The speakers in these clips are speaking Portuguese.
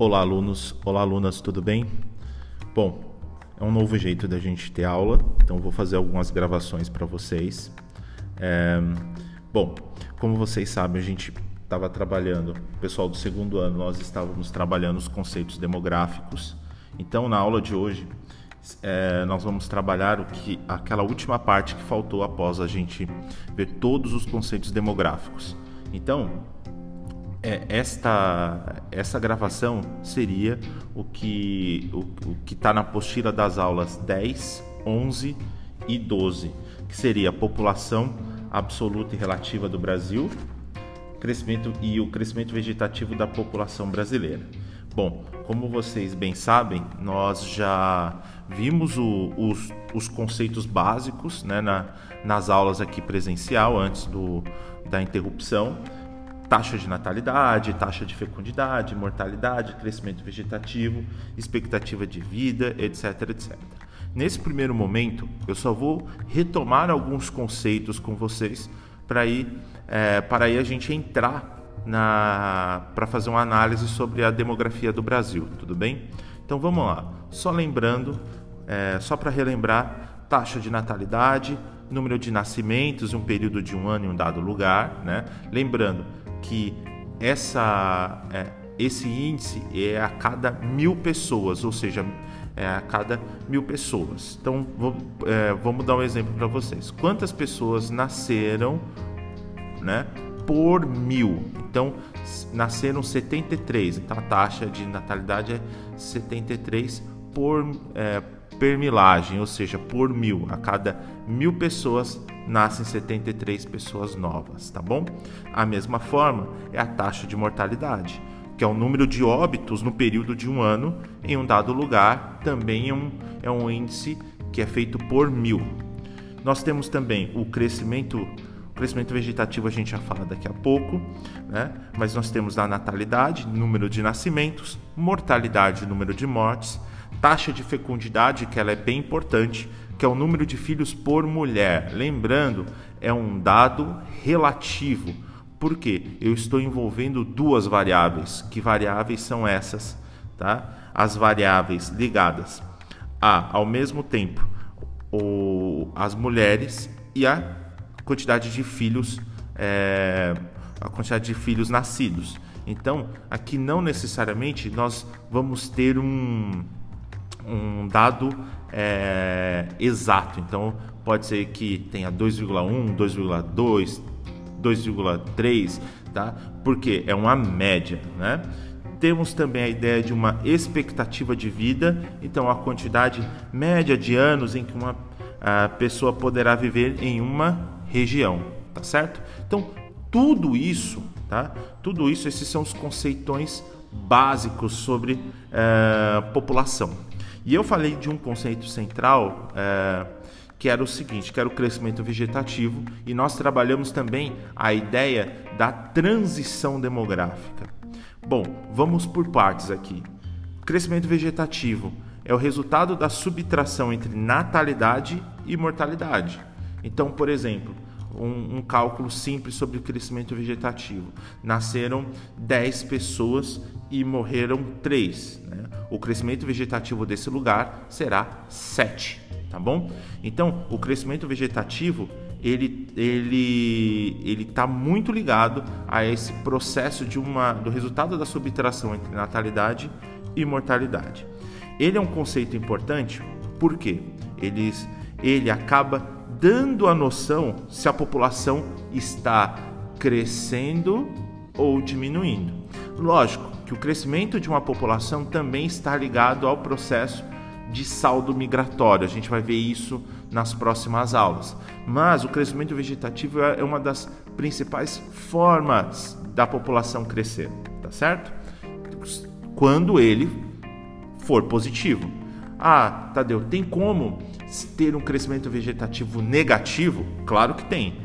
Olá, alunos. Olá, alunas, tudo bem? Bom, é um novo jeito da gente ter aula, então vou fazer algumas gravações para vocês. É... Bom, como vocês sabem, a gente estava trabalhando, o pessoal do segundo ano, nós estávamos trabalhando os conceitos demográficos. Então, na aula de hoje, é, nós vamos trabalhar o que aquela última parte que faltou após a gente ver todos os conceitos demográficos. Então, é, esta, essa gravação seria o que o, o que está na apostila das aulas 10, 11 e 12, que seria a população absoluta e relativa do Brasil, crescimento e o crescimento vegetativo da população brasileira. Bom, como vocês bem sabem, nós já vimos o, os, os, conceitos básicos né, na, nas aulas aqui presencial antes do, da interrupção taxa de natalidade, taxa de fecundidade, mortalidade, crescimento vegetativo, expectativa de vida, etc, etc. Nesse primeiro momento, eu só vou retomar alguns conceitos com vocês para ir, é, para aí a gente entrar na para fazer uma análise sobre a demografia do Brasil, tudo bem? Então vamos lá. Só lembrando, é, só para relembrar, taxa de natalidade, número de nascimentos em um período de um ano em um dado lugar, né? Lembrando, que essa, é, esse índice é a cada mil pessoas, ou seja, é a cada mil pessoas. Então vamos, é, vamos dar um exemplo para vocês. Quantas pessoas nasceram, né, por mil? Então nasceram 73. Então a taxa de natalidade é 73 por é, permilagem, ou seja, por mil. A cada mil pessoas nascem 73 pessoas novas, tá bom? A mesma forma é a taxa de mortalidade, que é o número de óbitos no período de um ano em um dado lugar, também é um, é um índice que é feito por mil. Nós temos também o crescimento o crescimento vegetativo a gente já fala daqui a pouco, né? mas nós temos a natalidade, número de nascimentos, mortalidade, número de mortes, taxa de fecundidade, que ela é bem importante, que é o número de filhos por mulher. Lembrando, é um dado relativo. Por quê? Eu estou envolvendo duas variáveis. Que variáveis são essas? Tá? As variáveis ligadas a, ao mesmo tempo, o, as mulheres e a quantidade de filhos, é, a quantidade de filhos nascidos. Então, aqui não necessariamente nós vamos ter um, um dado é, exato. Então, pode ser que tenha 2,1, 2,2, 2,3, tá? Porque é uma média, né? Temos também a ideia de uma expectativa de vida, então a quantidade média de anos em que uma pessoa poderá viver em uma região, tá certo? Então, tudo isso, tá? Tudo isso, esses são os conceitões básicos sobre uh, população. E eu falei de um conceito central é, que era o seguinte, que era o crescimento vegetativo, e nós trabalhamos também a ideia da transição demográfica. Bom, vamos por partes aqui. Crescimento vegetativo é o resultado da subtração entre natalidade e mortalidade. Então, por exemplo, um, um, cálculo simples sobre o crescimento vegetativo. Nasceram 10 pessoas e morreram 3. Né? O crescimento vegetativo desse lugar será 7, tá bom? Então, o crescimento vegetativo ele ele ele está muito ligado a esse processo de uma do resultado da subtração entre natalidade e mortalidade. Ele é um conceito importante porque ele, ele acaba dando a noção se a população está crescendo ou diminuindo. Lógico que o crescimento de uma população também está ligado ao processo de saldo migratório. A gente vai ver isso nas próximas aulas. Mas o crescimento vegetativo é uma das principais formas da população crescer, tá certo? Quando ele for positivo. Ah, Tadeu, tem como ter um crescimento vegetativo negativo? Claro que tem.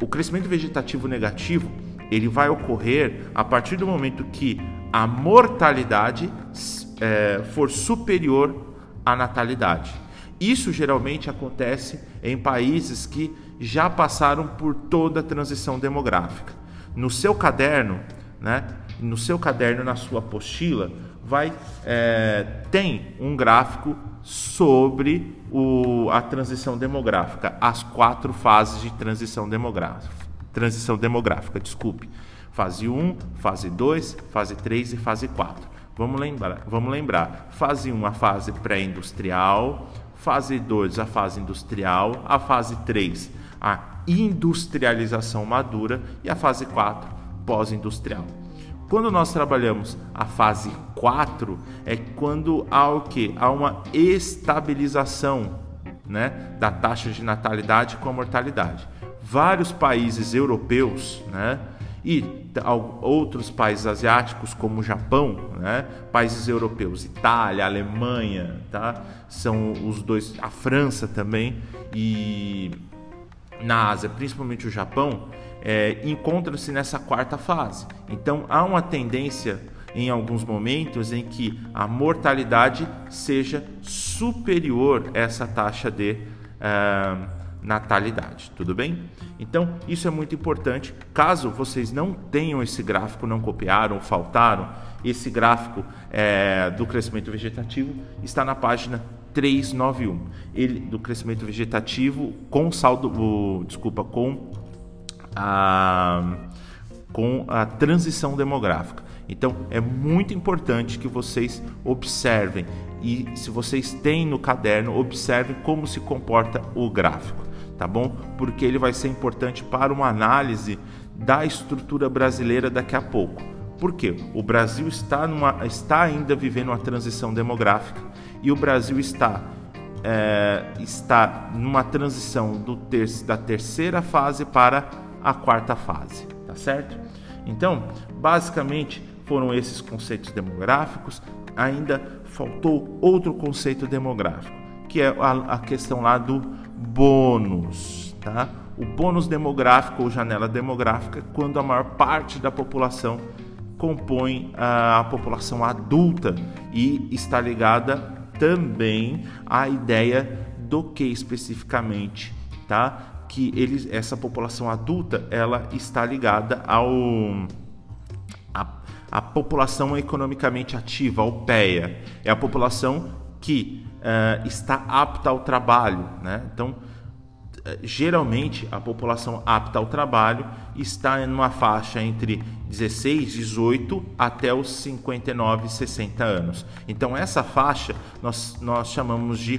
O crescimento vegetativo negativo ele vai ocorrer a partir do momento que a mortalidade é, for superior à natalidade. Isso geralmente acontece em países que já passaram por toda a transição demográfica. No seu caderno, né, no seu caderno, na sua apostila, vai é, tem um gráfico sobre o, a transição demográfica, as quatro fases de transição demográfica. Transição demográfica, desculpe. Fase 1, fase 2, fase 3 e fase 4. Vamos lembrar, vamos lembrar. Fase 1, a fase pré-industrial, fase 2, a fase industrial, a fase 3, a industrialização madura e a fase 4, pós-industrial. Quando nós trabalhamos a fase 4, é quando há o que? Há uma estabilização né, da taxa de natalidade com a mortalidade. Vários países europeus né, e outros países asiáticos, como o Japão, né, países europeus, Itália, Alemanha, tá, são os dois, a França também, e na Ásia, principalmente o Japão, é, encontram-se nessa quarta fase. Então há uma tendência em alguns momentos em que a mortalidade seja superior a essa taxa de uh, natalidade, tudo bem? Então isso é muito importante. Caso vocês não tenham esse gráfico, não copiaram, faltaram, esse gráfico é, do crescimento vegetativo está na página 391. Ele do crescimento vegetativo com saldo, o, desculpa, com a, com a transição demográfica. Então é muito importante que vocês observem e se vocês têm no caderno, observem como se comporta o gráfico, tá bom? Porque ele vai ser importante para uma análise da estrutura brasileira daqui a pouco. Por quê? O Brasil está, numa, está ainda vivendo uma transição demográfica e o Brasil está é, está numa transição ter, da terceira fase para a quarta fase, tá certo? Então, basicamente foram esses conceitos demográficos. Ainda faltou outro conceito demográfico, que é a, a questão lá do bônus, tá? O bônus demográfico ou janela demográfica é quando a maior parte da população compõe a, a população adulta e está ligada também à ideia do que especificamente, tá? Que eles, essa população adulta ela está ligada ao a, população economicamente ativa, ao PEA. É a população que uh, está apta ao trabalho. Né? Então, eh, geralmente, a população apta ao trabalho está em uma faixa entre 16, 18 até os 59, 60 anos. Então, essa faixa nós, nós chamamos de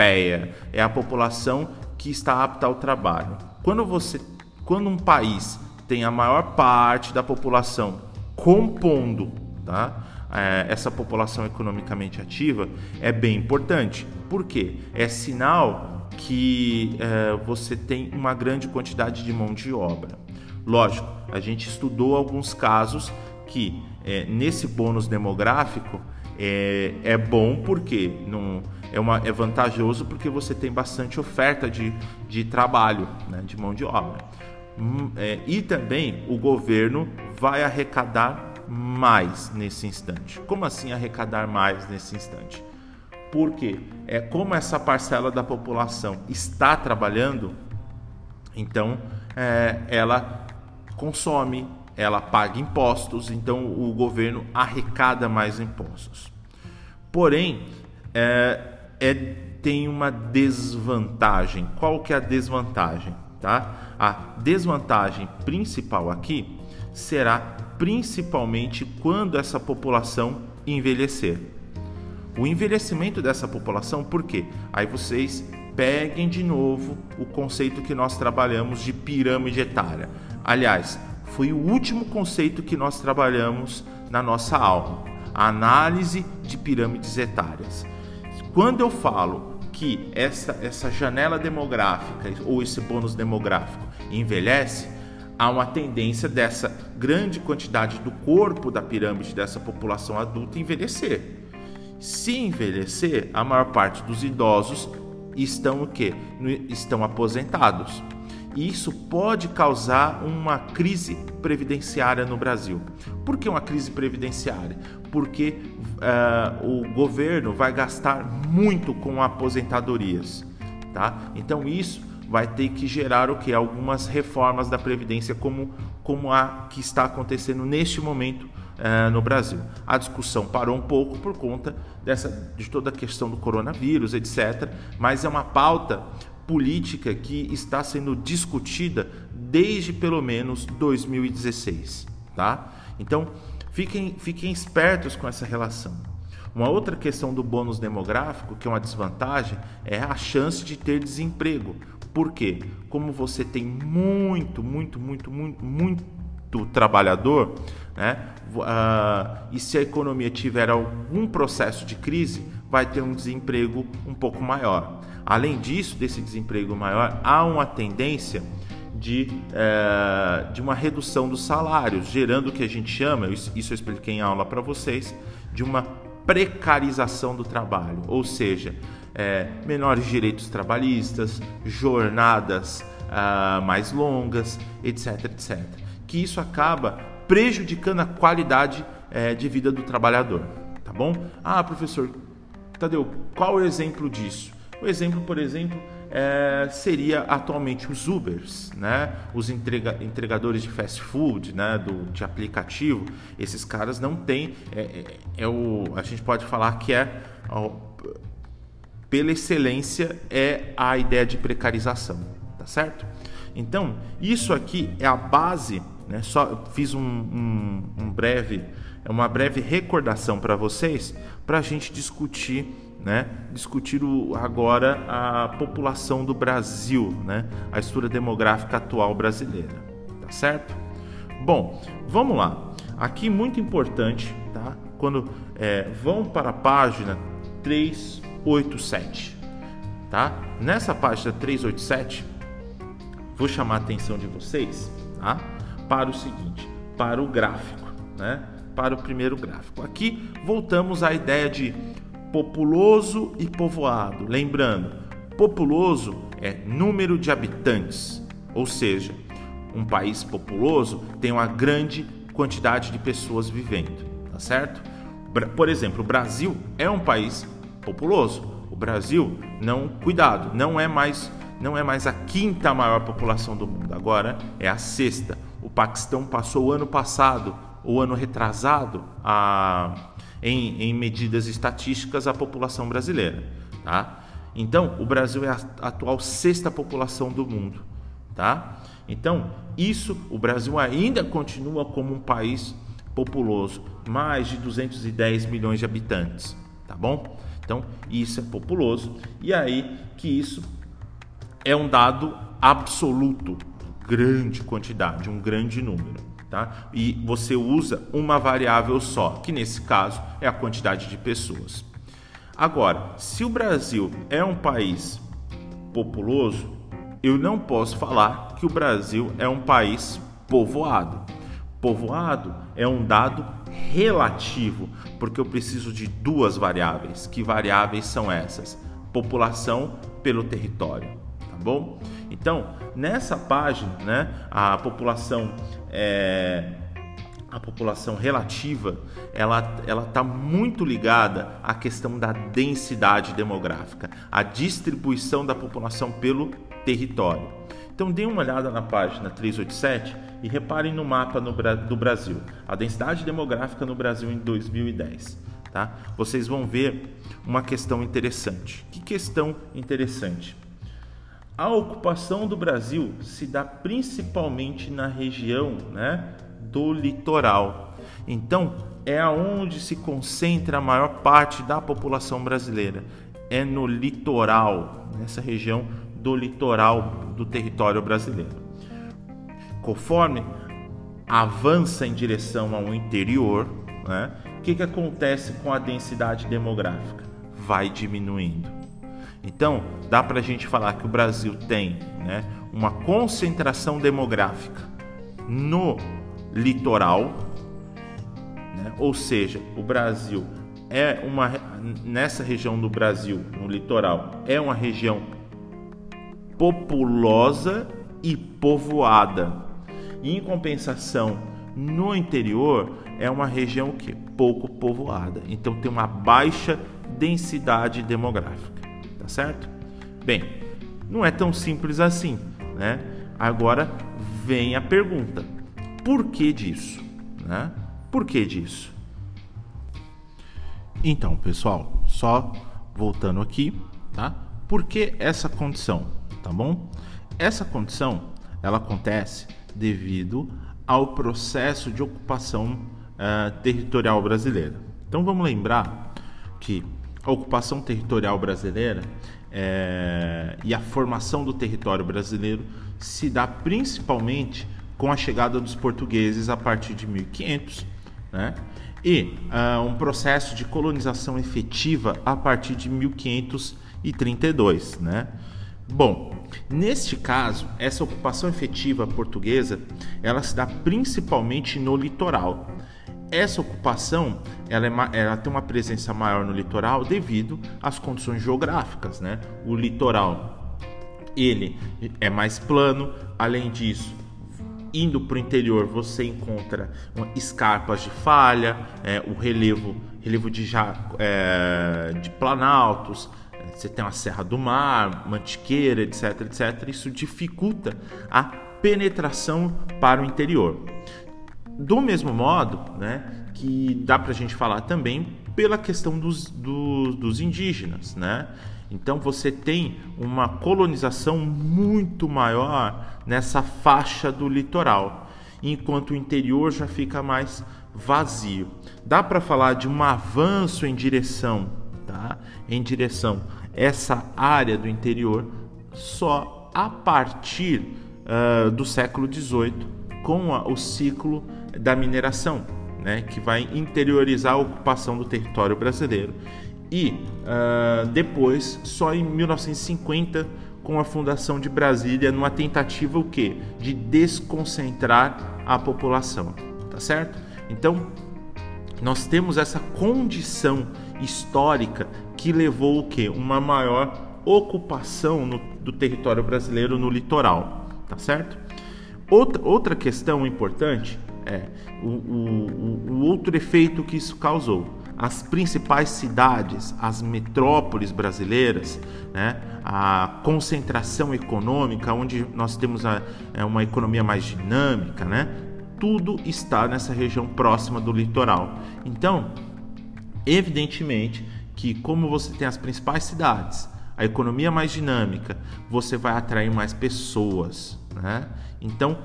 PEA. É a população que está apta ao trabalho. Quando você, quando um país tem a maior parte da população compondo, tá? É, essa população economicamente ativa é bem importante. Por quê? É sinal que é, você tem uma grande quantidade de mão de obra. Lógico, a gente estudou alguns casos que é, nesse bônus demográfico é, é bom porque não é, uma, é vantajoso porque você tem bastante oferta de, de trabalho, né, de mão de obra. Hum, é, e também o governo vai arrecadar mais nesse instante. Como assim arrecadar mais nesse instante? Porque é como essa parcela da população está trabalhando, então é, ela consome, ela paga impostos, então o governo arrecada mais impostos. Porém, é, é, tem uma desvantagem. Qual que é a desvantagem? Tá? A desvantagem principal aqui será principalmente quando essa população envelhecer. O envelhecimento dessa população, por quê? Aí vocês peguem de novo o conceito que nós trabalhamos de pirâmide etária. Aliás, foi o último conceito que nós trabalhamos na nossa aula, a análise de pirâmides etárias. Quando eu falo que essa, essa janela demográfica ou esse bônus demográfico envelhece, há uma tendência dessa grande quantidade do corpo da pirâmide dessa população adulta envelhecer. Se envelhecer, a maior parte dos idosos estão o quê? Estão aposentados. Isso pode causar uma crise previdenciária no Brasil. Por que uma crise previdenciária? Porque uh, o governo vai gastar muito com aposentadorias, tá? Então isso vai ter que gerar o que? Algumas reformas da Previdência, como, como a que está acontecendo neste momento uh, no Brasil. A discussão parou um pouco por conta dessa, de toda a questão do coronavírus, etc., mas é uma pauta política que está sendo discutida desde pelo menos 2016. Tá? Então, fiquem, fiquem espertos com essa relação. Uma outra questão do bônus demográfico, que é uma desvantagem, é a chance de ter desemprego. Por quê? Como você tem muito, muito, muito, muito, muito trabalhador, né? Uh, e se a economia tiver algum processo de crise, vai ter um desemprego um pouco maior. Além disso, desse desemprego maior, há uma tendência de, uh, de uma redução dos salários, gerando o que a gente chama, isso eu expliquei em aula para vocês, de uma precarização do trabalho, ou seja, é, menores direitos trabalhistas, jornadas uh, mais longas, etc, etc. Que isso acaba prejudicando a qualidade é, de vida do trabalhador, tá bom? Ah, professor, Tadeu, qual é o exemplo disso? O exemplo, por exemplo, é, seria atualmente os Ubers, né? os entrega, entregadores de fast food, né? Do, de aplicativo. Esses caras não têm. É, é, é o, a gente pode falar que é, pela excelência, é a ideia de precarização, tá certo? Então, isso aqui é a base. Né? Só fiz um, um, um breve, uma breve recordação para vocês para a gente discutir né, discutir o, agora a população do Brasil, né, a estrutura demográfica atual brasileira, tá certo? Bom, vamos lá. Aqui muito importante, tá? Quando é, vão para a página 387, tá? Nessa página 387, vou chamar a atenção de vocês, tá? Para o seguinte, para o gráfico, né? Para o primeiro gráfico. Aqui voltamos à ideia de populoso e povoado. Lembrando, populoso é número de habitantes, ou seja, um país populoso tem uma grande quantidade de pessoas vivendo, tá certo? Por exemplo, o Brasil é um país populoso. O Brasil não, cuidado, não é mais não é mais a quinta maior população do mundo, agora é a sexta. O Paquistão passou o ano passado, o ano retrasado, a em, em medidas estatísticas a população brasileira. Tá? Então, o Brasil é a atual sexta população do mundo. Tá? Então, isso, o Brasil ainda continua como um país populoso, mais de 210 milhões de habitantes, tá bom? Então, isso é populoso e aí que isso é um dado absoluto, grande quantidade, um grande número tá? E você usa uma variável só, que nesse caso é a quantidade de pessoas. Agora, se o Brasil é um país populoso, eu não posso falar que o Brasil é um país povoado. Povoado é um dado relativo, porque eu preciso de duas variáveis. Que variáveis são essas? População pelo território, tá bom? Então, nessa página, né, a população é, a população relativa, ela ela está muito ligada à questão da densidade demográfica, a distribuição da população pelo território. Então, dê uma olhada na página 387 e reparem no mapa no, do Brasil, a densidade demográfica no Brasil em 2010. Tá? Vocês vão ver uma questão interessante. Que questão interessante? A ocupação do Brasil se dá principalmente na região né, do litoral. Então, é aonde se concentra a maior parte da população brasileira. É no litoral, nessa região do litoral do território brasileiro. Conforme avança em direção ao interior, né, o que, que acontece com a densidade demográfica? Vai diminuindo. Então, dá para a gente falar que o Brasil tem né, uma concentração demográfica no litoral, né, ou seja, o Brasil é uma nessa região do Brasil, no litoral, é uma região populosa e povoada. Em compensação, no interior é uma região que pouco povoada. Então tem uma baixa densidade demográfica certo? Bem, Não é tão simples assim, né? Agora vem a pergunta: por que disso? Né? Por que disso? Então, pessoal, só voltando aqui, tá? Por que essa condição, tá bom? Essa condição, ela acontece devido ao processo de ocupação uh, territorial brasileira. Então, vamos lembrar que a ocupação territorial brasileira é, e a formação do território brasileiro se dá principalmente com a chegada dos portugueses a partir de 1500, né? e uh, um processo de colonização efetiva a partir de 1532. Né? Bom, neste caso, essa ocupação efetiva portuguesa ela se dá principalmente no litoral. Essa ocupação ela, é, ela tem uma presença maior no litoral devido às condições geográficas. Né? O litoral ele é mais plano, além disso, indo para o interior você encontra escarpas de falha, é, o relevo, relevo de, é, de planaltos, é, você tem a Serra do Mar, Mantiqueira, etc, etc. Isso dificulta a penetração para o interior. Do mesmo modo, né, que dá para a gente falar também pela questão dos, dos, dos indígenas, né? Então você tem uma colonização muito maior nessa faixa do litoral, enquanto o interior já fica mais vazio. Dá para falar de um avanço em direção, tá? Em direção essa área do interior só a partir uh, do século XVIII, com a, o ciclo da mineração, né, que vai interiorizar a ocupação do território brasileiro e uh, depois, só em 1950, com a fundação de Brasília, numa tentativa o quê? De desconcentrar a população, tá certo? Então, nós temos essa condição histórica que levou o quê? Uma maior ocupação no, do território brasileiro no litoral, tá certo? Outra, outra questão importante é o, o, o outro efeito que isso causou as principais cidades, as metrópoles brasileiras, né, a concentração econômica, onde nós temos a, é, uma economia mais dinâmica, né, tudo está nessa região próxima do litoral. Então, evidentemente que, como você tem as principais cidades, a economia mais dinâmica, você vai atrair mais pessoas. Né? Então,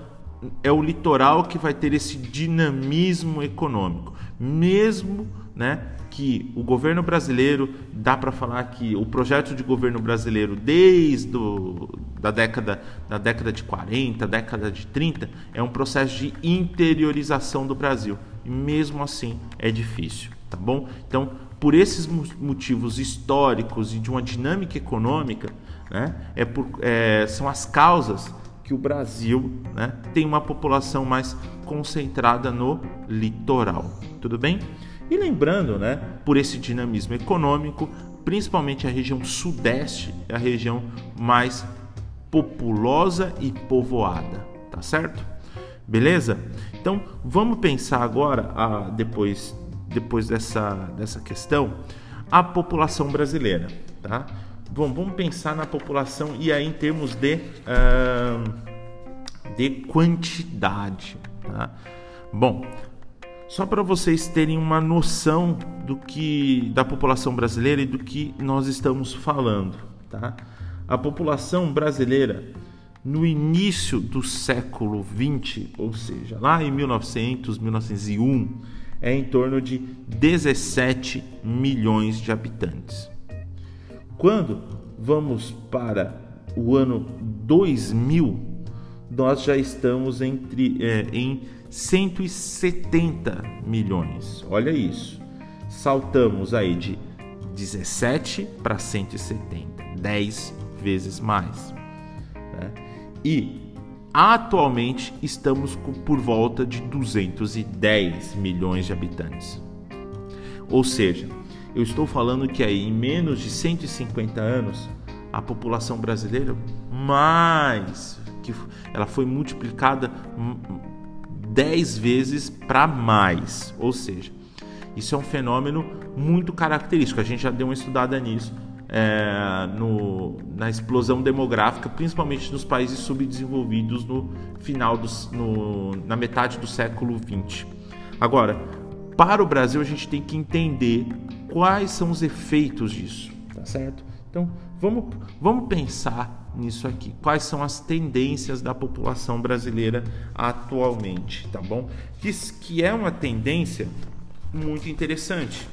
é o litoral que vai ter esse dinamismo econômico, mesmo né, que o governo brasileiro dá para falar que o projeto de governo brasileiro desde do, da década da década de 40, década de 30 é um processo de interiorização do Brasil e mesmo assim é difícil, tá bom? Então por esses motivos históricos e de uma dinâmica econômica, né, é por, é, são as causas que o Brasil né, tem uma população mais concentrada no litoral. Tudo bem? E lembrando, né, por esse dinamismo econômico, principalmente a região sudeste é a região mais populosa e povoada, tá certo? Beleza? Então vamos pensar agora, a, depois, depois dessa, dessa questão, a população brasileira, tá? Bom, vamos pensar na população e aí em termos de, uh, de quantidade. Tá? Bom, só para vocês terem uma noção do que da população brasileira e do que nós estamos falando, tá? A população brasileira no início do século 20, ou seja, lá em 1900, 1901, é em torno de 17 milhões de habitantes. Quando vamos para o ano 2000, nós já estamos entre, é, em 170 milhões. Olha isso. Saltamos aí de 17 para 170, 10 vezes mais. Né? E atualmente estamos com, por volta de 210 milhões de habitantes. Ou seja, eu estou falando que aí em menos de 150 anos a população brasileira mais que ela foi multiplicada 10 vezes para mais. Ou seja, isso é um fenômeno muito característico. A gente já deu uma estudada nisso é, no, na explosão demográfica, principalmente nos países subdesenvolvidos no final dos, no, na metade do século XX. Agora, para o Brasil, a gente tem que entender quais são os efeitos disso, tá certo? Então, vamos, vamos pensar nisso aqui. Quais são as tendências da população brasileira atualmente, tá bom? Que, que é uma tendência muito interessante.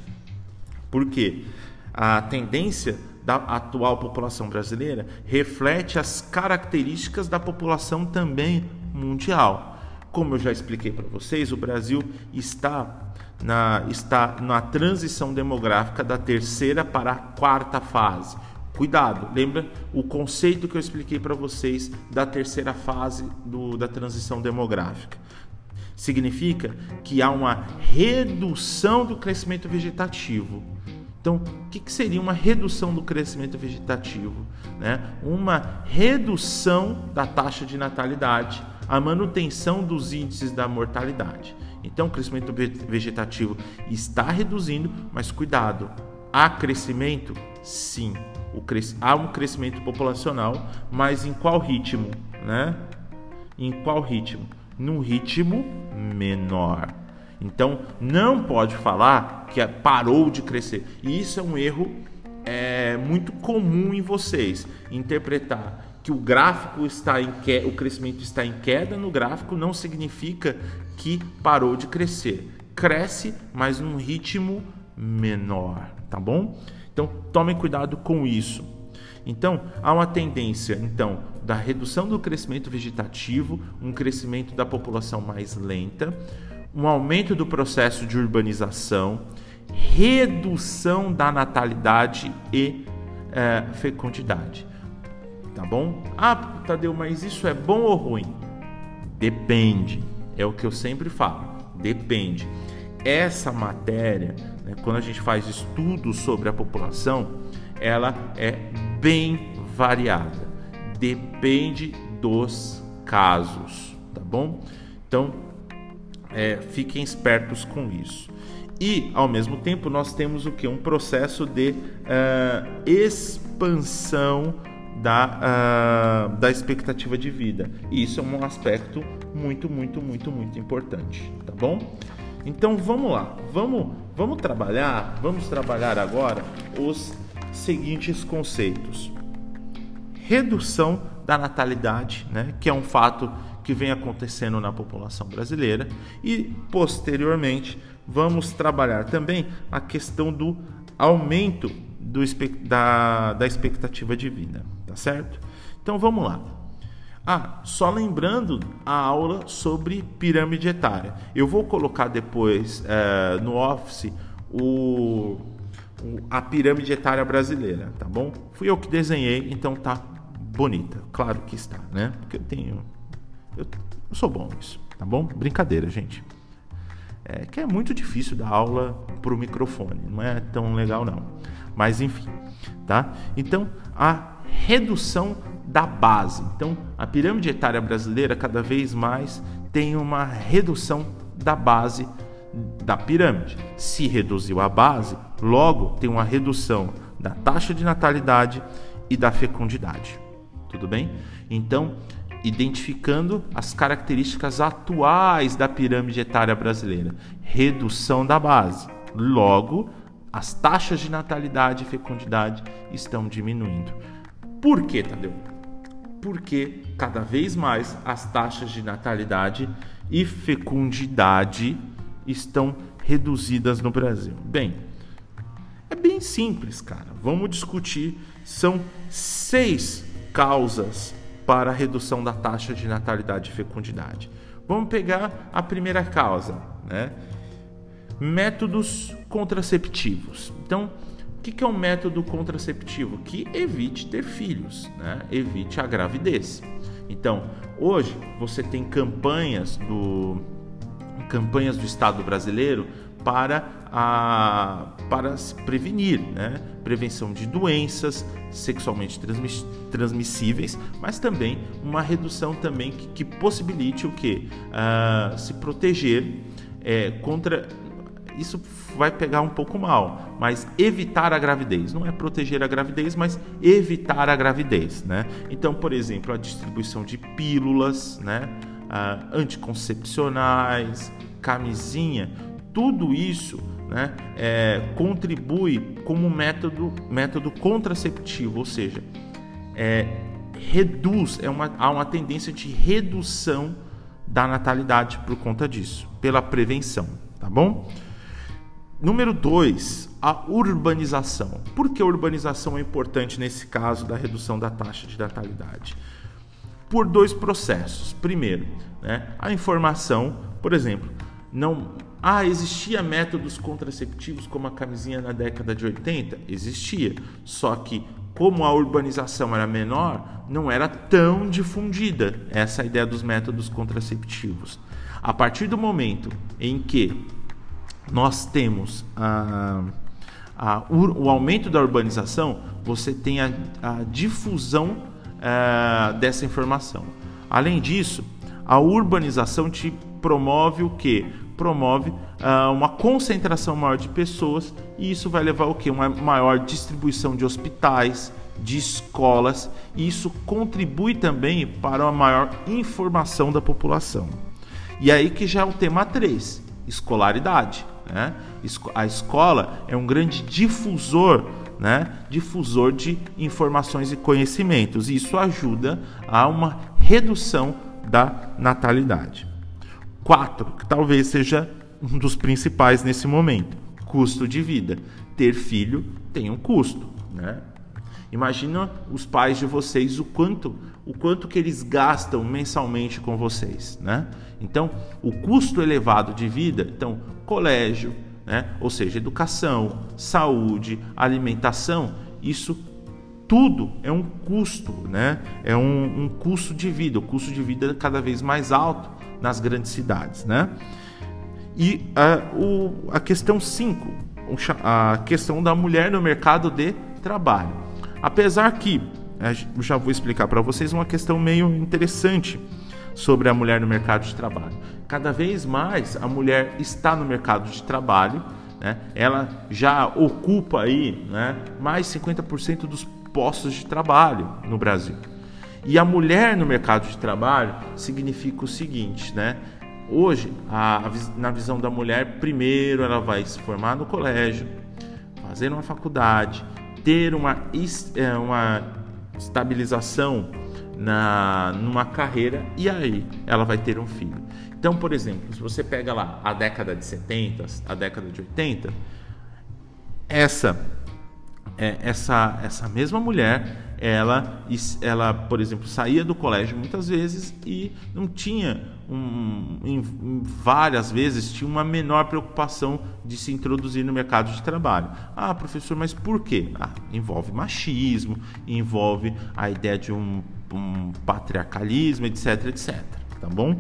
Por quê? A tendência da atual população brasileira reflete as características da população também mundial. Como eu já expliquei para vocês, o Brasil está na, está na transição demográfica da terceira para a quarta fase. Cuidado, lembra o conceito que eu expliquei para vocês da terceira fase do, da transição demográfica. Significa que há uma redução do crescimento vegetativo. Então, o que, que seria uma redução do crescimento vegetativo? Né? Uma redução da taxa de natalidade, a manutenção dos índices da mortalidade. Então, o crescimento vegetativo está reduzindo, mas cuidado, há crescimento? Sim, cres... há um crescimento populacional, mas em qual ritmo? Né? Em qual ritmo? Num ritmo menor. Então, não pode falar que parou de crescer. E isso é um erro é, muito comum em vocês. Interpretar que o gráfico está em queda, o crescimento está em queda no gráfico não significa que parou de crescer. Cresce, mas num ritmo menor, tá bom? Então, tomem cuidado com isso. Então, há uma tendência, então, da redução do crescimento vegetativo, um crescimento da população mais lenta, um aumento do processo de urbanização, redução da natalidade e é, fecundidade. Tá bom? Ah, Tadeu, mas isso é bom ou ruim? Depende. É o que eu sempre falo. Depende. Essa matéria, né, quando a gente faz estudos sobre a população, ela é bem variada. Depende dos casos, tá bom? Então, é, fiquem espertos com isso. E, ao mesmo tempo, nós temos o que? Um processo de uh, expansão da, uh, da expectativa de vida. E isso é um aspecto muito, muito, muito, muito importante, tá bom? Então vamos lá, vamos, vamos trabalhar, vamos trabalhar agora os seguintes conceitos: redução da natalidade, né, que é um fato que vem acontecendo na população brasileira e posteriormente vamos trabalhar também a questão do aumento do, da, da expectativa de vida, tá certo? Então vamos lá. Ah, só lembrando a aula sobre pirâmide etária. Eu vou colocar depois é, no Office o, o, a pirâmide etária brasileira, tá bom? Fui eu que desenhei, então tá bonita. Claro que está, né? Porque eu tenho eu, eu sou bom nisso, tá bom? Brincadeira, gente. É que é muito difícil dar aula pro microfone, não é tão legal não. Mas enfim, tá? Então, a redução da base. Então, a pirâmide etária brasileira cada vez mais tem uma redução da base da pirâmide. Se reduziu a base, logo tem uma redução da taxa de natalidade e da fecundidade. Tudo bem? Então, identificando as características atuais da pirâmide etária brasileira. Redução da base. Logo, as taxas de natalidade e fecundidade estão diminuindo. Por que, Tadeu? Porque cada vez mais as taxas de natalidade e fecundidade estão reduzidas no Brasil. Bem, é bem simples, cara. Vamos discutir. São seis causas para a redução da taxa de natalidade e fecundidade. Vamos pegar a primeira causa, né? Métodos contraceptivos. Então, o que é um método contraceptivo? Que evite ter filhos, né? evite a gravidez. Então, hoje você tem campanhas do campanhas do Estado brasileiro para, a, para prevenir, né? prevenção de doenças sexualmente transmiss, transmissíveis, mas também uma redução também que, que possibilite o que? Uh, se proteger é, contra isso vai pegar um pouco mal, mas evitar a gravidez. Não é proteger a gravidez, mas evitar a gravidez, né? Então, por exemplo, a distribuição de pílulas, né? Ah, anticoncepcionais, camisinha, tudo isso né, é, contribui como método, método contraceptivo, ou seja, é, reduz, é uma, há uma tendência de redução da natalidade por conta disso, pela prevenção, tá bom? Número 2, a urbanização. Por que a urbanização é importante nesse caso da redução da taxa de natalidade? Por dois processos. Primeiro, né, a informação, por exemplo, não ah, existia métodos contraceptivos como a camisinha na década de 80? Existia. Só que como a urbanização era menor, não era tão difundida essa ideia dos métodos contraceptivos. A partir do momento em que nós temos a, a, o, aumento da urbanização, você tem a, a difusão é, dessa informação. Além disso, a urbanização te promove o que? Promove uh, uma concentração maior de pessoas e isso vai levar o que? Uma maior distribuição de hospitais, de escolas e isso contribui também para uma maior informação da população. E aí que já é o tema 3, escolaridade. Né? A escola é um grande difusor, né? difusor de informações e conhecimentos. E isso ajuda a uma redução da natalidade. Quatro, que talvez seja um dos principais nesse momento, custo de vida. Ter filho tem um custo, né? Imagina os pais de vocês o quanto o quanto que eles gastam mensalmente com vocês, né? Então, o custo elevado de vida, então colégio, né? Ou seja, educação, saúde, alimentação, isso tudo é um custo, né? É um, um custo de vida, o custo de vida é cada vez mais alto nas grandes cidades, né? E a, o, a questão 5, a questão da mulher no mercado de trabalho. Apesar que, é, já vou explicar para vocês uma questão meio interessante sobre a mulher no mercado de trabalho. Cada vez mais a mulher está no mercado de trabalho, né? ela já ocupa aí né, mais 50% dos postos de trabalho no Brasil. E a mulher no mercado de trabalho significa o seguinte, né? Hoje, a, na visão da mulher, primeiro ela vai se formar no colégio, fazer uma faculdade, ter uma, é, uma estabilização na, numa carreira e aí ela vai ter um filho. Então, por exemplo, se você pega lá a década de 70, a década de 80, essa é, essa, essa mesma mulher, ela, ela, por exemplo, saía do colégio muitas vezes e não tinha, um, em, em várias vezes, tinha uma menor preocupação de se introduzir no mercado de trabalho. Ah, professor, mas por quê? Ah, envolve machismo, envolve a ideia de um, um patriarcalismo, etc, etc. Tá bom?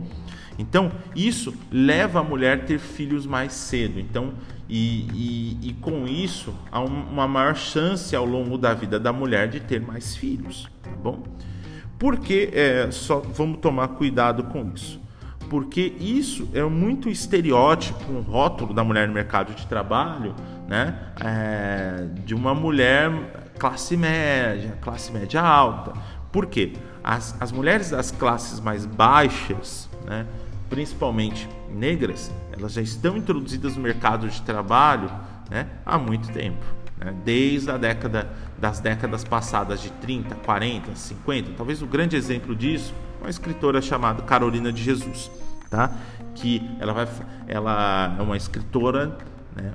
Então, isso leva a mulher a ter filhos mais cedo. Então, e, e, e com isso, há uma maior chance ao longo da vida da mulher de ter mais filhos, tá bom? Porque é, só vamos tomar cuidado com isso. Porque isso é muito estereótipo, um rótulo da mulher no mercado de trabalho, né? É, de uma mulher classe média, classe média alta. Por quê? As, as mulheres das classes mais baixas, né? principalmente negras, elas já estão introduzidas no mercado de trabalho né, há muito tempo. Né? Desde a década das décadas passadas de 30, 40, 50. Talvez o grande exemplo disso é uma escritora chamada Carolina de Jesus, tá? que ela, vai, ela é uma escritora né,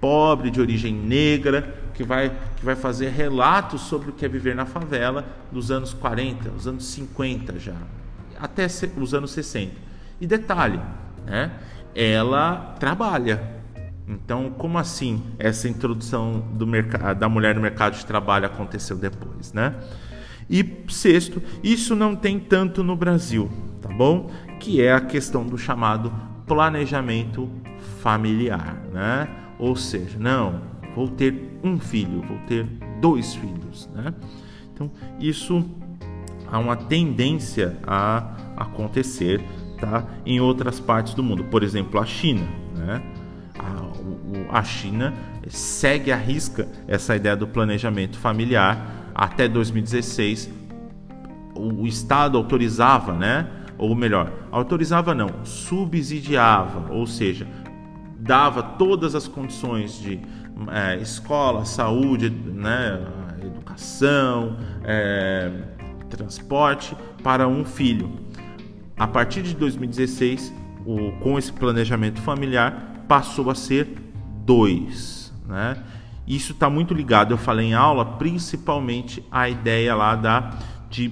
pobre, de origem negra, que vai, que vai fazer relatos sobre o que é viver na favela nos anos 40, os anos 50 já, até os anos 60. E detalhe, né? Ela trabalha. Então, como assim essa introdução do da mulher no mercado de trabalho aconteceu depois, né? E sexto, isso não tem tanto no Brasil, tá bom? Que é a questão do chamado planejamento familiar, né? Ou seja, não, vou ter um filho, vou ter dois filhos, né? Então, isso há uma tendência a acontecer tá? em outras partes do mundo. Por exemplo, a China. Né? a China segue à risca essa ideia do planejamento familiar. Até 2016, o Estado autorizava, né? Ou melhor, autorizava não, subsidiava, ou seja, dava todas as condições de é, escola, saúde, né, educação, é, transporte para um filho. A partir de 2016, o, com esse planejamento familiar, passou a ser dois. Né? Isso está muito ligado, eu falei em aula, principalmente a ideia lá da, de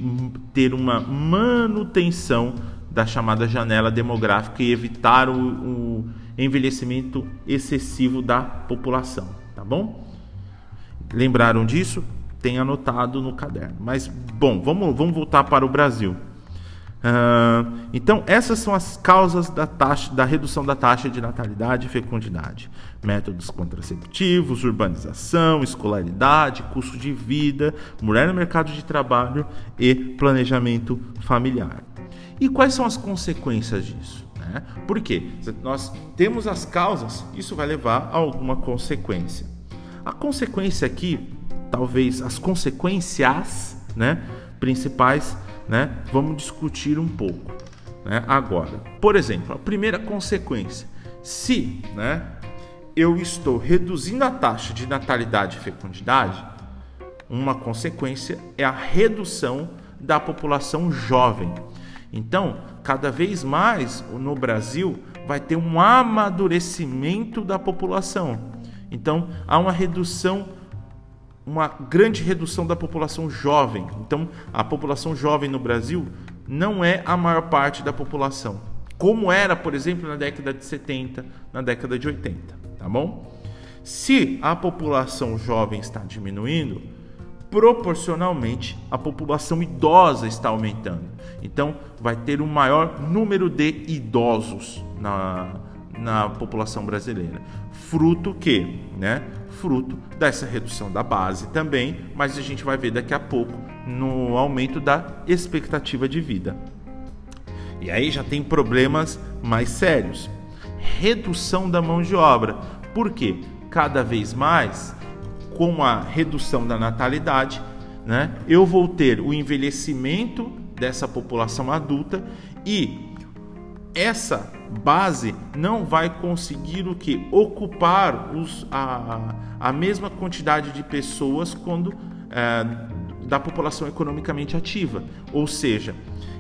ter uma manutenção da chamada janela demográfica e evitar o, o envelhecimento excessivo da população, tá bom? Lembraram disso? Tem anotado no caderno. Mas, bom, vamos, vamos voltar para o Brasil. Uh, então, essas são as causas da, taxa, da redução da taxa de natalidade e fecundidade: métodos contraceptivos, urbanização, escolaridade, custo de vida, mulher no mercado de trabalho e planejamento familiar. E quais são as consequências disso? Né? Por quê? Nós temos as causas, isso vai levar a alguma consequência. A consequência aqui, talvez as consequências né, principais, né, vamos discutir um pouco né, agora. Por exemplo, a primeira consequência: se né, eu estou reduzindo a taxa de natalidade e fecundidade, uma consequência é a redução da população jovem. Então, cada vez mais no Brasil vai ter um amadurecimento da população. Então, há uma redução, uma grande redução da população jovem. Então, a população jovem no Brasil não é a maior parte da população, como era, por exemplo, na década de 70, na década de 80, tá bom? Se a população jovem está diminuindo, proporcionalmente a população idosa está aumentando. Então, vai ter um maior número de idosos na, na população brasileira. Fruto que, né? Fruto dessa redução da base também, mas a gente vai ver daqui a pouco no aumento da expectativa de vida. E aí já tem problemas mais sérios. Redução da mão de obra. Por quê? Cada vez mais com a redução da natalidade, né, eu vou ter o envelhecimento dessa população adulta e essa base não vai conseguir o que ocupar os, a, a mesma quantidade de pessoas quando é, da população economicamente ativa, ou seja,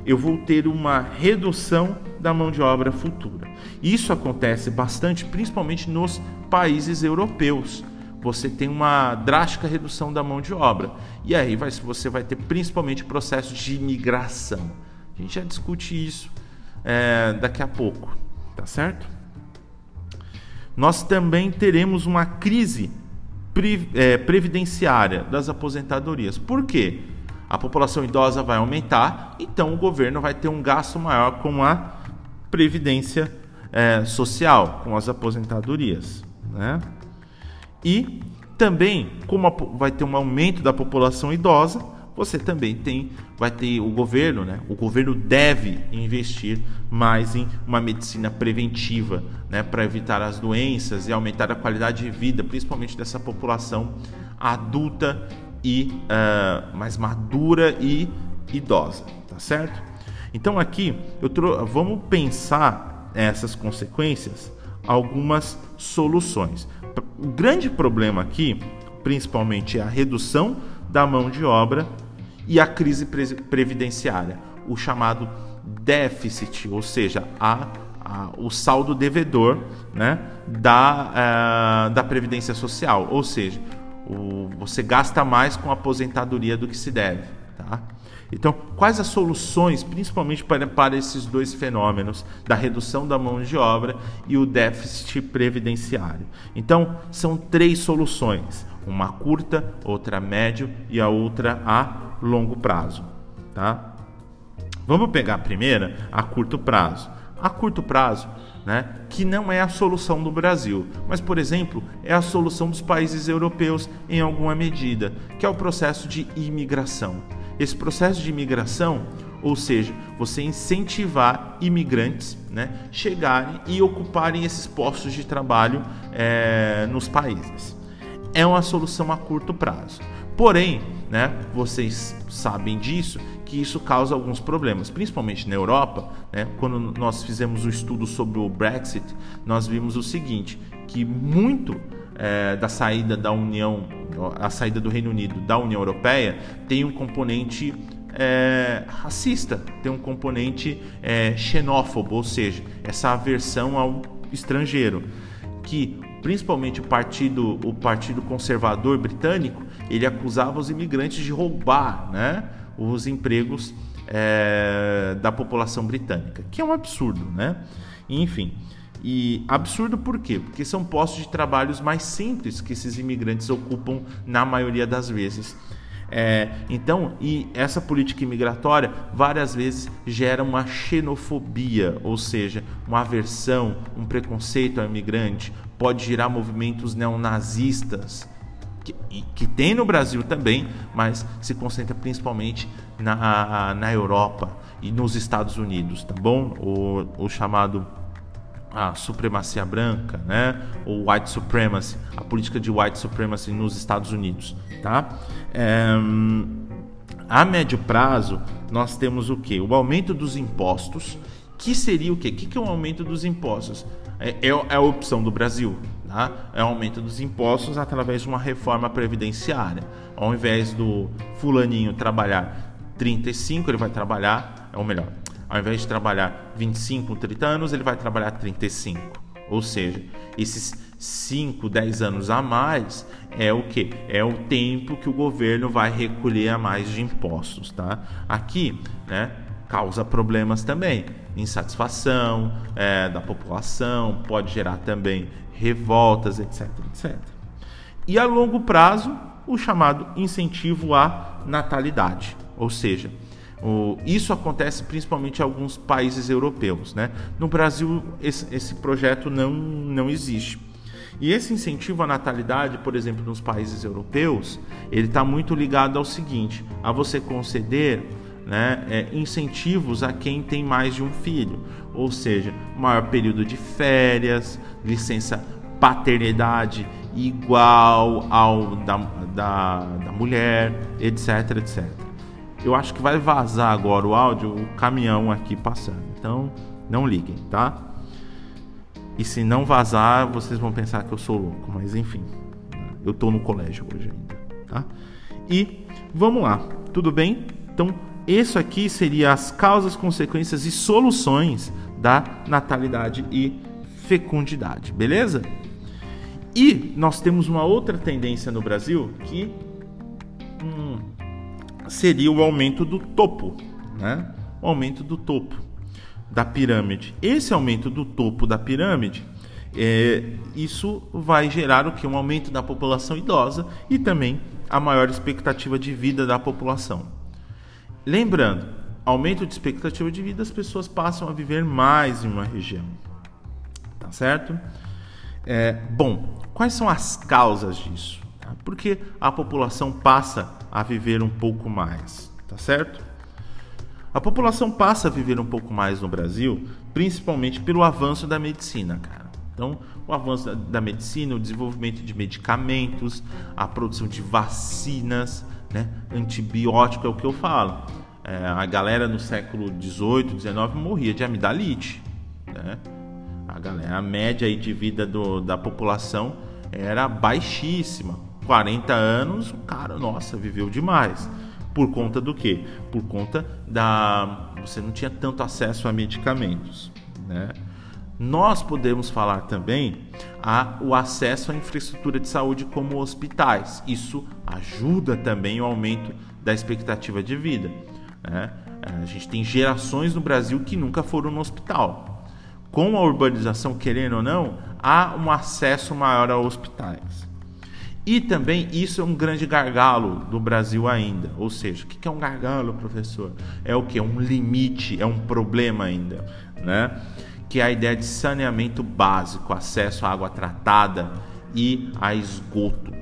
eu vou ter uma redução da mão de obra futura. Isso acontece bastante, principalmente nos países europeus você tem uma drástica redução da mão de obra. E aí vai, você vai ter principalmente processos de imigração. A gente já discute isso é, daqui a pouco, tá certo? Nós também teremos uma crise pre, é, previdenciária das aposentadorias. Por quê? A população idosa vai aumentar, então o governo vai ter um gasto maior com a previdência é, social, com as aposentadorias. Né? E também, como vai ter um aumento da população idosa, você também tem, vai ter o governo, né? O governo deve investir mais em uma medicina preventiva, né? Para evitar as doenças e aumentar a qualidade de vida, principalmente dessa população adulta e uh, mais madura e idosa, tá certo? Então aqui eu trou vamos pensar essas consequências, algumas soluções o grande problema aqui, principalmente, é a redução da mão de obra e a crise previdenciária, o chamado déficit, ou seja, a, a o saldo devedor né, da, uh, da Previdência Social, ou seja, o, você gasta mais com a aposentadoria do que se deve. Tá? Então, quais as soluções, principalmente para, para esses dois fenômenos, da redução da mão de obra e o déficit previdenciário? Então, são três soluções: uma curta, outra médio e a outra a longo prazo. Tá? Vamos pegar a primeira, a curto prazo. A curto prazo, né, que não é a solução do Brasil, mas, por exemplo, é a solução dos países europeus em alguma medida, que é o processo de imigração. Esse processo de imigração ou seja, você incentivar imigrantes né, chegarem e ocuparem esses postos de trabalho é, nos países. É uma solução a curto prazo. Porém, né, vocês sabem disso, que isso causa alguns problemas, principalmente na Europa. Né, quando nós fizemos o um estudo sobre o Brexit, nós vimos o seguinte: que muito é, da saída da União, a saída do Reino Unido da União Europeia tem um componente é, racista, tem um componente é, xenófobo, ou seja, essa aversão ao estrangeiro, que principalmente o partido, o partido conservador britânico, ele acusava os imigrantes de roubar, né, os empregos é, da população britânica, que é um absurdo, né? Enfim, e absurdo por quê? Porque são postos de trabalhos mais simples que esses imigrantes ocupam na maioria das vezes. É, então, e essa política imigratória várias vezes gera uma xenofobia, ou seja, uma aversão, um preconceito ao imigrante, pode gerar movimentos neonazistas, que, que tem no Brasil também, mas se concentra principalmente na, na Europa e nos Estados Unidos, tá bom? O, o chamado a supremacia branca, né? Ou white supremacy, a política de white supremacy nos Estados Unidos, tá? É, a médio prazo, nós temos o que? O aumento dos impostos, que seria o quê? O que é o aumento dos impostos? É, é, é a opção do Brasil, tá? É o aumento dos impostos através de uma reforma previdenciária. Ao invés do fulaninho trabalhar 35, ele vai trabalhar, é o melhor, ao invés de trabalhar 25, 30 anos, ele vai trabalhar 35. Ou seja, esses 5, 10 anos a mais é o que? É o tempo que o governo vai recolher a mais de impostos, tá? Aqui, né, causa problemas também, insatisfação é, da população, pode gerar também revoltas, etc, etc. E a longo prazo, o chamado incentivo à natalidade, ou seja, isso acontece principalmente em alguns países europeus. Né? No Brasil, esse, esse projeto não, não existe. E esse incentivo à natalidade, por exemplo, nos países europeus, ele está muito ligado ao seguinte: a você conceder né, é, incentivos a quem tem mais de um filho, ou seja, maior período de férias, licença paternidade igual ao da, da, da mulher, etc, etc. Eu acho que vai vazar agora o áudio, o caminhão aqui passando. Então, não liguem, tá? E se não vazar, vocês vão pensar que eu sou louco, mas enfim. Eu tô no colégio hoje ainda, tá? E vamos lá, tudo bem? Então, isso aqui seria as causas, consequências e soluções da natalidade e fecundidade, beleza? E nós temos uma outra tendência no Brasil que hum, seria o aumento do topo, né? O aumento do topo da pirâmide. Esse aumento do topo da pirâmide, é, isso vai gerar o que? Um aumento da população idosa e também a maior expectativa de vida da população. Lembrando, aumento de expectativa de vida, as pessoas passam a viver mais em uma região. Tá certo? É, bom, quais são as causas disso? Porque a população passa a viver um pouco mais, tá certo? A população passa a viver um pouco mais no Brasil, principalmente pelo avanço da medicina, cara. Então, o avanço da, medicina, o desenvolvimento de medicamentos, a produção de vacinas, né? Antibiótico é o que eu falo. É, a galera no século 18, 19 morria de amidalite, né? A galera, a média aí de vida do, da população era baixíssima. 40 anos, o cara, nossa, viveu demais. Por conta do quê? Por conta da. Você não tinha tanto acesso a medicamentos. Né? Nós podemos falar também a, o acesso à infraestrutura de saúde como hospitais. Isso ajuda também o aumento da expectativa de vida. Né? A gente tem gerações no Brasil que nunca foram no hospital. Com a urbanização, querendo ou não, há um acesso maior a hospitais. E também isso é um grande gargalo do Brasil ainda. Ou seja, o que é um gargalo, professor? É o que? É um limite, é um problema ainda, né? Que é a ideia de saneamento básico, acesso à água tratada e a esgoto,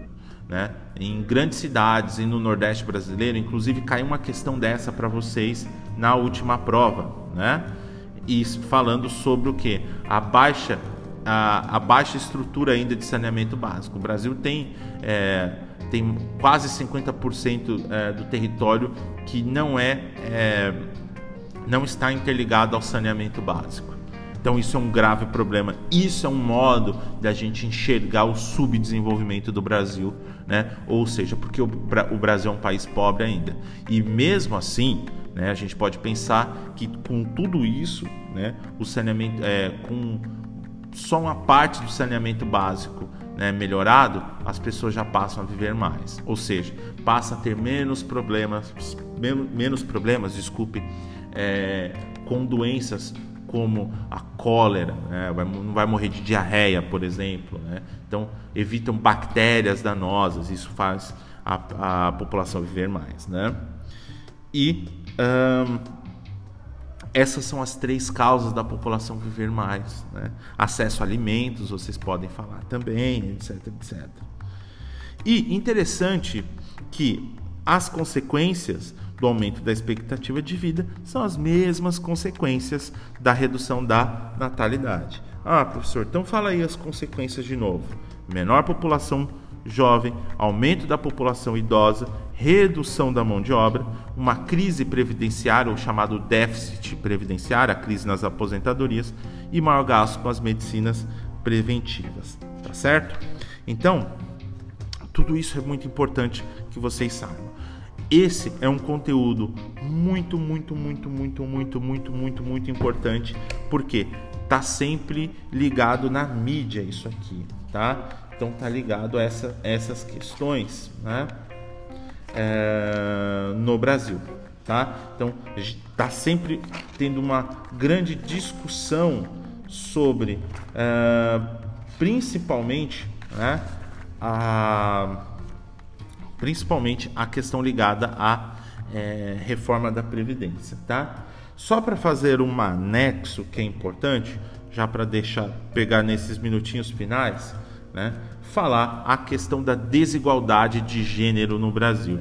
né? Em grandes cidades e no Nordeste brasileiro, inclusive caiu uma questão dessa para vocês na última prova, né? E falando sobre o que? A baixa, a, a, baixa estrutura ainda de saneamento básico. O Brasil tem, é, tem quase 50% é, do território que não é, é não está interligado ao saneamento básico. Então isso é um grave problema. Isso é um modo da gente enxergar o subdesenvolvimento do Brasil, né? Ou seja, porque o, Brasil é um país pobre ainda. E mesmo assim, né, a gente pode pensar que com tudo isso, né, o saneamento, é, com só uma parte do saneamento básico né, melhorado, as pessoas já passam a viver mais. Ou seja, passa a ter menos problemas, menos, problemas, desculpe, é, com doenças como a cólera, né? não vai morrer de diarreia, por exemplo. Né? Então, evitam bactérias danosas, isso faz a, a população viver mais. Né? E essas são as três causas da população viver mais. Né? Acesso a alimentos, vocês podem falar também, etc, etc. E interessante que as consequências do aumento da expectativa de vida são as mesmas consequências da redução da natalidade. Ah, professor, então fala aí as consequências de novo. Menor população jovem, aumento da população idosa, redução da mão de obra, uma crise previdenciária, ou chamado déficit previdenciário, a crise nas aposentadorias, e maior gasto com as medicinas preventivas. Tá certo? Então, tudo isso é muito importante que vocês saibam. Esse é um conteúdo muito, muito, muito, muito, muito, muito, muito, muito importante, porque tá sempre ligado na mídia isso aqui, tá? Então tá ligado a essa, essas questões, né? É, no Brasil, tá? Então tá sempre tendo uma grande discussão sobre, é, principalmente, né? A principalmente a questão ligada à é, reforma da Previdência, tá? Só para fazer um anexo que é importante, já para deixar pegar nesses minutinhos finais, né? Falar a questão da desigualdade de gênero no Brasil.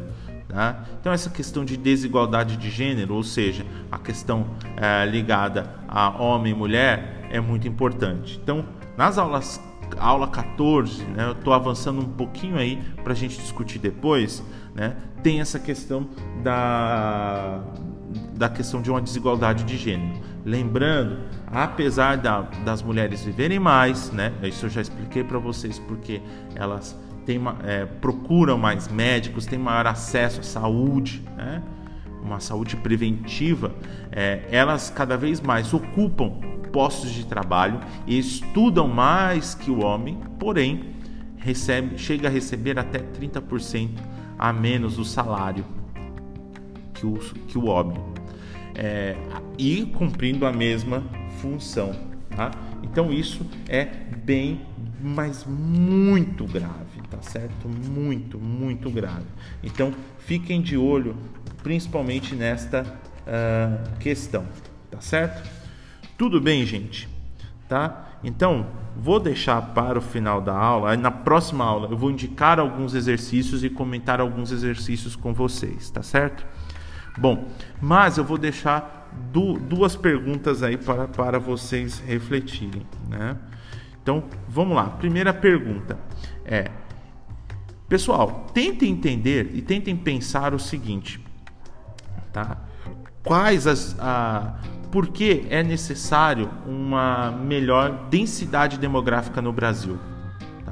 Tá? Então, essa questão de desigualdade de gênero, ou seja, a questão é, ligada a homem e mulher, é muito importante. Então, nas aulas aula 14, né, eu estou avançando um pouquinho aí para a gente discutir depois, né, tem essa questão da, da questão de uma desigualdade de gênero. Lembrando, apesar da, das mulheres viverem mais, né, isso eu já expliquei para vocês porque elas têm, é, procuram mais médicos, têm maior acesso à saúde, né, uma saúde preventiva, é, elas cada vez mais ocupam postos de trabalho e estudam mais que o homem, porém recebe, chega a receber até 30% a menos do salário que o, que o homem. É, e cumprindo a mesma função. Tá? Então isso é bem, mas muito grave, tá certo? Muito, muito grave. Então fiquem de olho, principalmente nesta uh, questão, tá certo? Tudo bem, gente? Tá? Então, vou deixar para o final da aula, na próxima aula eu vou indicar alguns exercícios e comentar alguns exercícios com vocês, tá certo? Bom, mas eu vou deixar du duas perguntas aí para, para vocês refletirem, né? Então, vamos lá. Primeira pergunta é: Pessoal, tentem entender e tentem pensar o seguinte, tá? Quais as, a, por que é necessário uma melhor densidade demográfica no Brasil.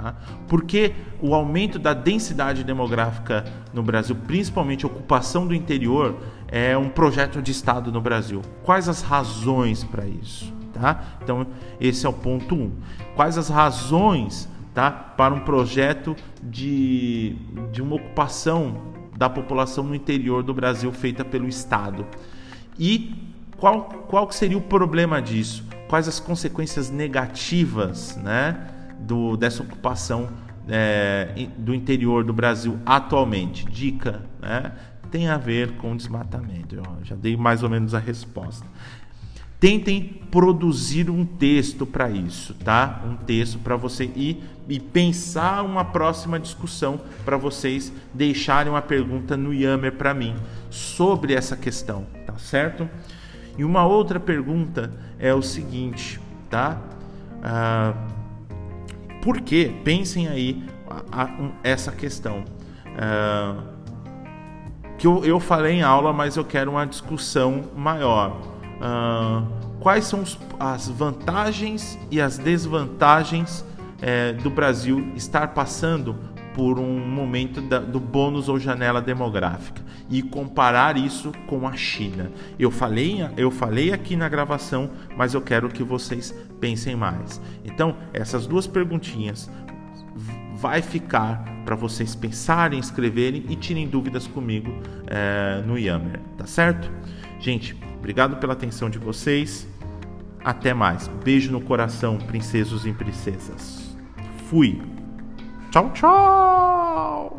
Tá? Por que o aumento da densidade demográfica no Brasil, principalmente a ocupação do interior, é um projeto de Estado no Brasil? Quais as razões para isso? Tá? Então, esse é o ponto 1. Um. Quais as razões tá, para um projeto de, de uma ocupação da população no interior do Brasil feita pelo Estado? E qual, qual seria o problema disso? Quais as consequências negativas né, do, dessa ocupação é, do interior do Brasil atualmente? Dica, né, tem a ver com desmatamento. Eu já dei mais ou menos a resposta. tentem produzir um texto para isso, tá? Um texto para você ir e pensar uma próxima discussão para vocês deixarem uma pergunta no Yammer para mim sobre essa questão, tá certo? E uma outra pergunta é o seguinte, tá? Ah, por que? Pensem aí a, a, um, essa questão. Ah, que eu, eu falei em aula, mas eu quero uma discussão maior. Ah, quais são os, as vantagens e as desvantagens é, do Brasil estar passando por um momento da, do bônus ou janela demográfica e comparar isso com a China. Eu falei, eu falei aqui na gravação, mas eu quero que vocês pensem mais. Então, essas duas perguntinhas vai ficar para vocês pensarem, escreverem e tirem dúvidas comigo é, no Yammer, tá certo? Gente, obrigado pela atenção de vocês. Até mais. Beijo no coração, princesos e princesas. Fui. Tchau, tchau.